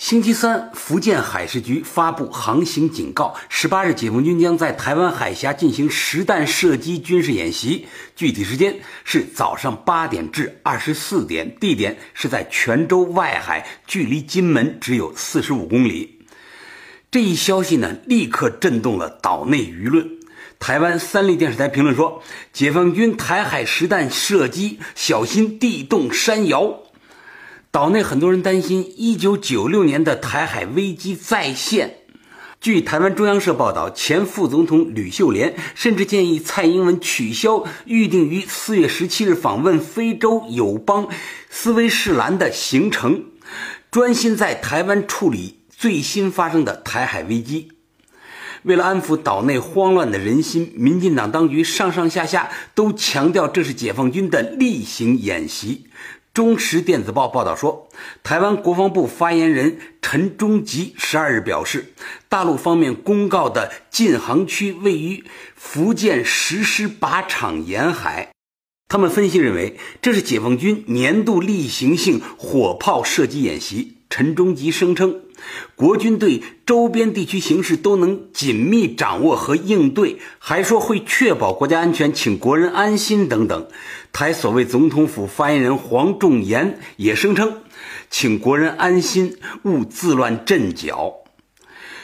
星期三，福建海事局发布航行警告：十八日，解放军将在台湾海峡进行实弹射击军事演习，具体时间是早上八点至二十四点，地点是在泉州外海，距离金门只有四十五公里。这一消息呢，立刻震动了岛内舆论。台湾三立电视台评论说：“解放军台海实弹射击，小心地动山摇。”岛内很多人担心，一九九六年的台海危机再现。据台湾中央社报道，前副总统吕秀莲甚至建议蔡英文取消预定于四月十七日访问非洲友邦斯威士兰的行程，专心在台湾处理最新发生的台海危机。为了安抚岛内慌乱的人心，民进党当局上上下下都强调这是解放军的例行演习。中时电子报报道说，台湾国防部发言人陈忠吉十二日表示，大陆方面公告的禁航区位于福建石狮靶场沿海。他们分析认为，这是解放军年度例行性火炮射击演习。陈忠吉声称，国军对周边地区形势都能紧密掌握和应对，还说会确保国家安全，请国人安心等等。台所谓总统府发言人黄仲岩也声称，请国人安心，勿自乱阵脚。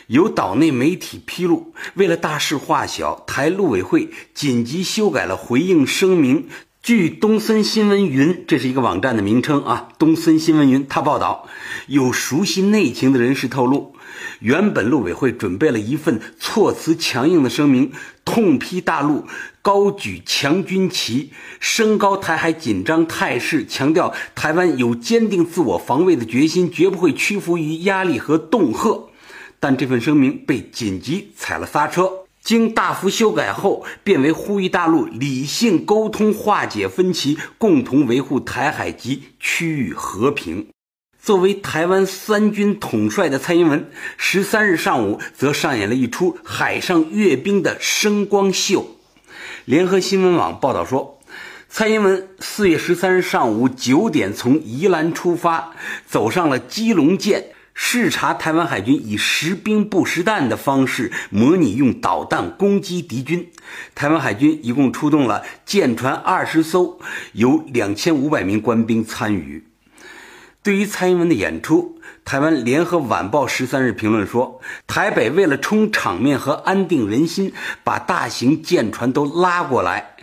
有岛内媒体披露，为了大事化小，台陆委会紧急修改了回应声明。据东森新闻云，这是一个网站的名称啊。东森新闻云，他报道，有熟悉内情的人士透露，原本陆委会准备了一份措辞强硬的声明，痛批大陆高举强军旗，升高台海紧张态势，强调台湾有坚定自我防卫的决心，绝不会屈服于压力和恫吓。但这份声明被紧急踩了刹车。经大幅修改后，变为呼吁大陆理性沟通、化解分歧，共同维护台海及区域和平。作为台湾三军统帅的蔡英文，十三日上午则上演了一出海上阅兵的声光秀。联合新闻网报道说，蔡英文四月十三日上午九点从宜兰出发，走上了基隆舰。视察台湾海军以实兵不实弹的方式模拟用导弹攻击敌军。台湾海军一共出动了舰船二十艘，有两千五百名官兵参与。对于蔡英文的演出，台湾联合晚报十三日评论说：“台北为了冲场面和安定人心，把大型舰船都拉过来。”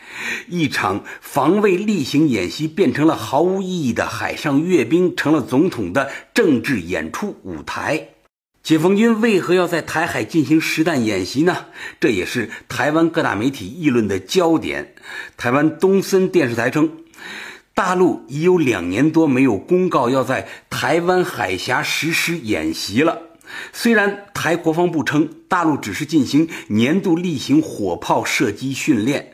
一场防卫例行演习变成了毫无意义的海上阅兵，成了总统的政治演出舞台。解放军为何要在台海进行实弹演习呢？这也是台湾各大媒体议论的焦点。台湾东森电视台称，大陆已有两年多没有公告要在台湾海峡实施演习了。虽然台国防部称大陆只是进行年度例行火炮射击训练。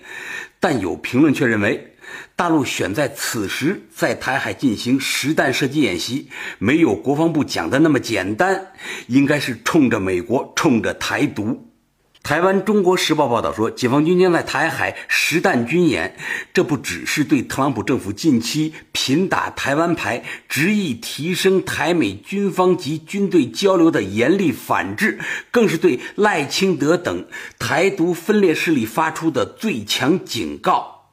但有评论却认为，大陆选在此时在台海进行实弹射击演习，没有国防部讲的那么简单，应该是冲着美国，冲着台独。台湾《中国时报》报道说，解放军将在台海实弹军演，这不只是对特朗普政府近期频打台湾牌、执意提升台美军方及军队交流的严厉反制，更是对赖清德等台独分裂势力发出的最强警告。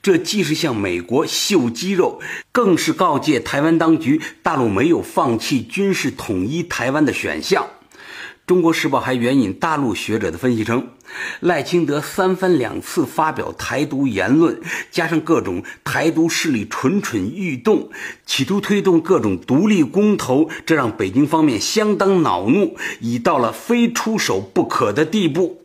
这既是向美国秀肌肉，更是告诫台湾当局，大陆没有放弃军事统一台湾的选项。中国时报还援引大陆学者的分析称，赖清德三番两次发表台独言论，加上各种台独势力蠢蠢欲动，企图推动各种独立公投，这让北京方面相当恼怒，已到了非出手不可的地步。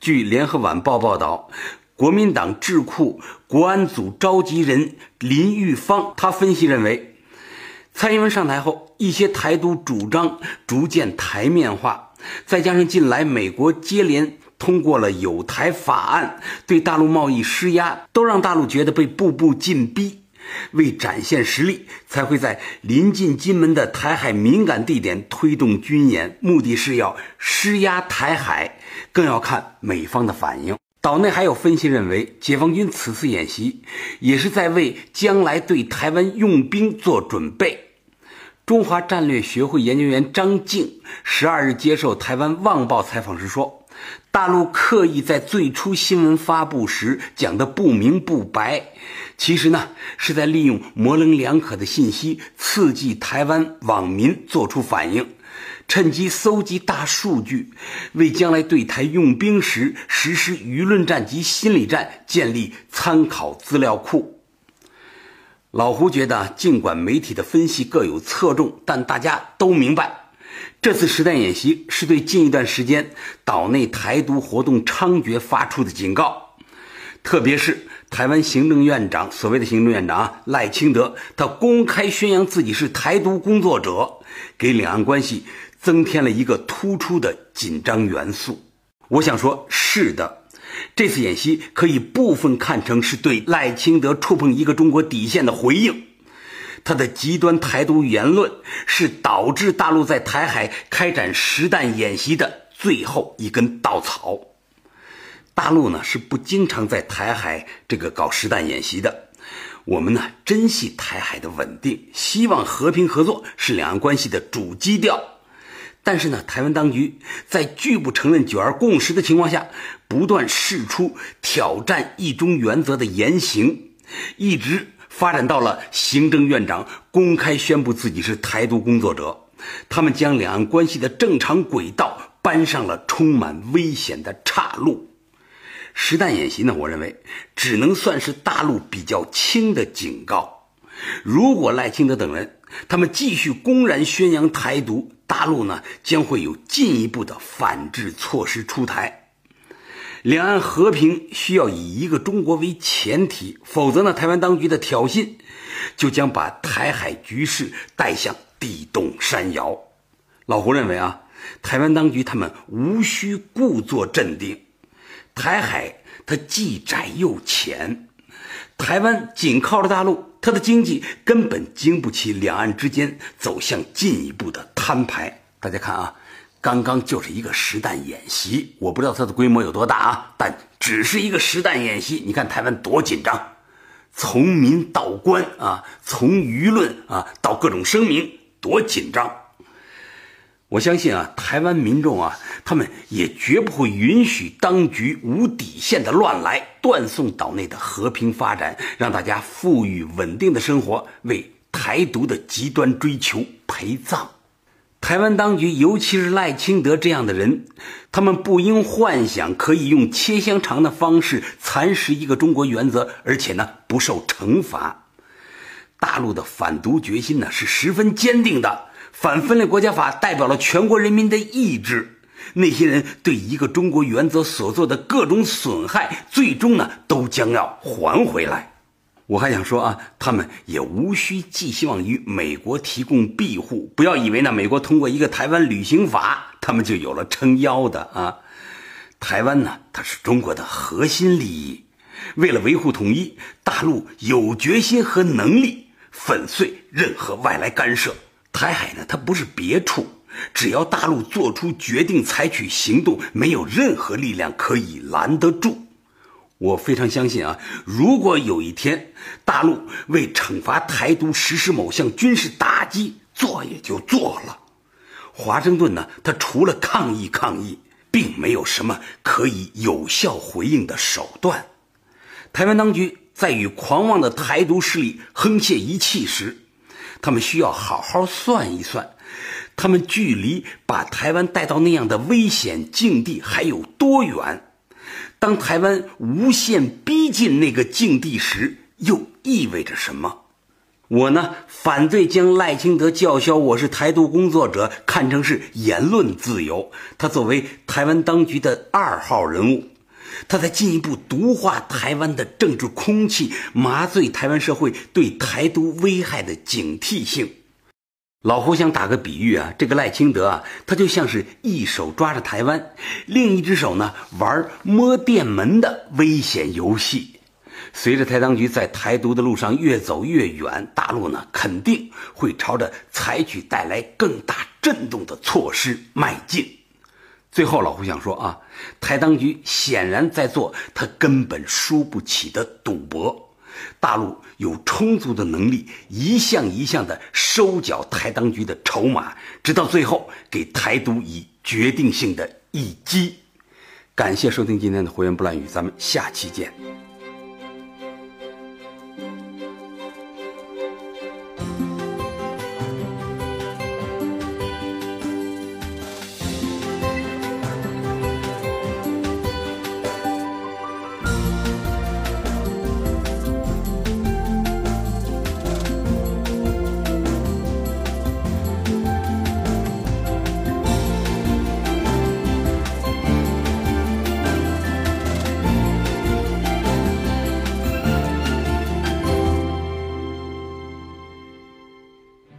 据联合晚报报道，国民党智库国安组召集人林玉芳，他分析认为。蔡英文上台后，一些台独主张逐渐台面化，再加上近来美国接连通过了有台法案，对大陆贸易施压，都让大陆觉得被步步紧逼。为展现实力，才会在临近金门的台海敏感地点推动军演，目的是要施压台海，更要看美方的反应。岛内还有分析认为，解放军此次演习也是在为将来对台湾用兵做准备。中华战略学会研究员张静十二日接受台湾《望报》采访时说。大陆刻意在最初新闻发布时讲的不明不白，其实呢是在利用模棱两可的信息刺激台湾网民做出反应，趁机搜集大数据，为将来对台用兵时实施舆论战及心理战建立参考资料库。老胡觉得，尽管媒体的分析各有侧重，但大家都明白。这次实弹演习是对近一段时间岛内台独活动猖獗发出的警告，特别是台湾行政院长所谓的行政院长赖清德，他公开宣扬自己是台独工作者，给两岸关系增添了一个突出的紧张元素。我想说，是的，这次演习可以部分看成是对赖清德触碰一个中国底线的回应。他的极端台独言论是导致大陆在台海开展实弹演习的最后一根稻草。大陆呢是不经常在台海这个搞实弹演习的。我们呢珍惜台海的稳定，希望和平合作是两岸关系的主基调。但是呢，台湾当局在拒不承认九二共识的情况下，不断试出挑战一中原则的言行，一直。发展到了行政院长公开宣布自己是台独工作者，他们将两岸关系的正常轨道搬上了充满危险的岔路。实弹演习呢？我认为只能算是大陆比较轻的警告。如果赖清德等人他们继续公然宣扬台独，大陆呢将会有进一步的反制措施出台。两岸和平需要以一个中国为前提，否则呢，台湾当局的挑衅就将把台海局势带向地动山摇。老胡认为啊，台湾当局他们无需故作镇定。台海它既窄又浅，台湾紧靠着大陆，他的经济根本经不起两岸之间走向进一步的摊牌。大家看啊。刚刚就是一个实弹演习，我不知道它的规模有多大啊，但只是一个实弹演习，你看台湾多紧张，从民到官啊，从舆论啊到各种声明，多紧张。我相信啊，台湾民众啊，他们也绝不会允许当局无底线的乱来，断送岛内的和平发展，让大家富裕稳定的生活，为台独的极端追求陪葬。台湾当局，尤其是赖清德这样的人，他们不应幻想可以用切香肠的方式蚕食一个中国原则，而且呢不受惩罚。大陆的反独决心呢是十分坚定的，反分裂国家法代表了全国人民的意志。那些人对一个中国原则所做的各种损害，最终呢都将要还回来。我还想说啊，他们也无需寄希望于美国提供庇护。不要以为呢，美国通过一个台湾旅行法，他们就有了撑腰的啊。台湾呢，它是中国的核心利益。为了维护统一，大陆有决心和能力粉碎任何外来干涉。台海呢，它不是别处，只要大陆做出决定、采取行动，没有任何力量可以拦得住。我非常相信啊，如果有一天大陆为惩罚台独实施某项军事打击，做也就做了。华盛顿呢，他除了抗议抗议，并没有什么可以有效回应的手段。台湾当局在与狂妄的台独势力沆瀣一气时，他们需要好好算一算，他们距离把台湾带到那样的危险境地还有多远。当台湾无限逼近那个境地时，又意味着什么？我呢，反对将赖清德叫嚣我是台独工作者看成是言论自由。他作为台湾当局的二号人物，他在进一步毒化台湾的政治空气，麻醉台湾社会对台独危害的警惕性。老胡想打个比喻啊，这个赖清德啊，他就像是一手抓着台湾，另一只手呢玩摸电门的危险游戏。随着台当局在台独的路上越走越远，大陆呢肯定会朝着采取带来更大震动的措施迈进。最后，老胡想说啊，台当局显然在做他根本输不起的赌博。大陆有充足的能力，一项一项的收缴台当局的筹码，直到最后给台独以决定性的一击。感谢收听今天的胡言不乱语，咱们下期见。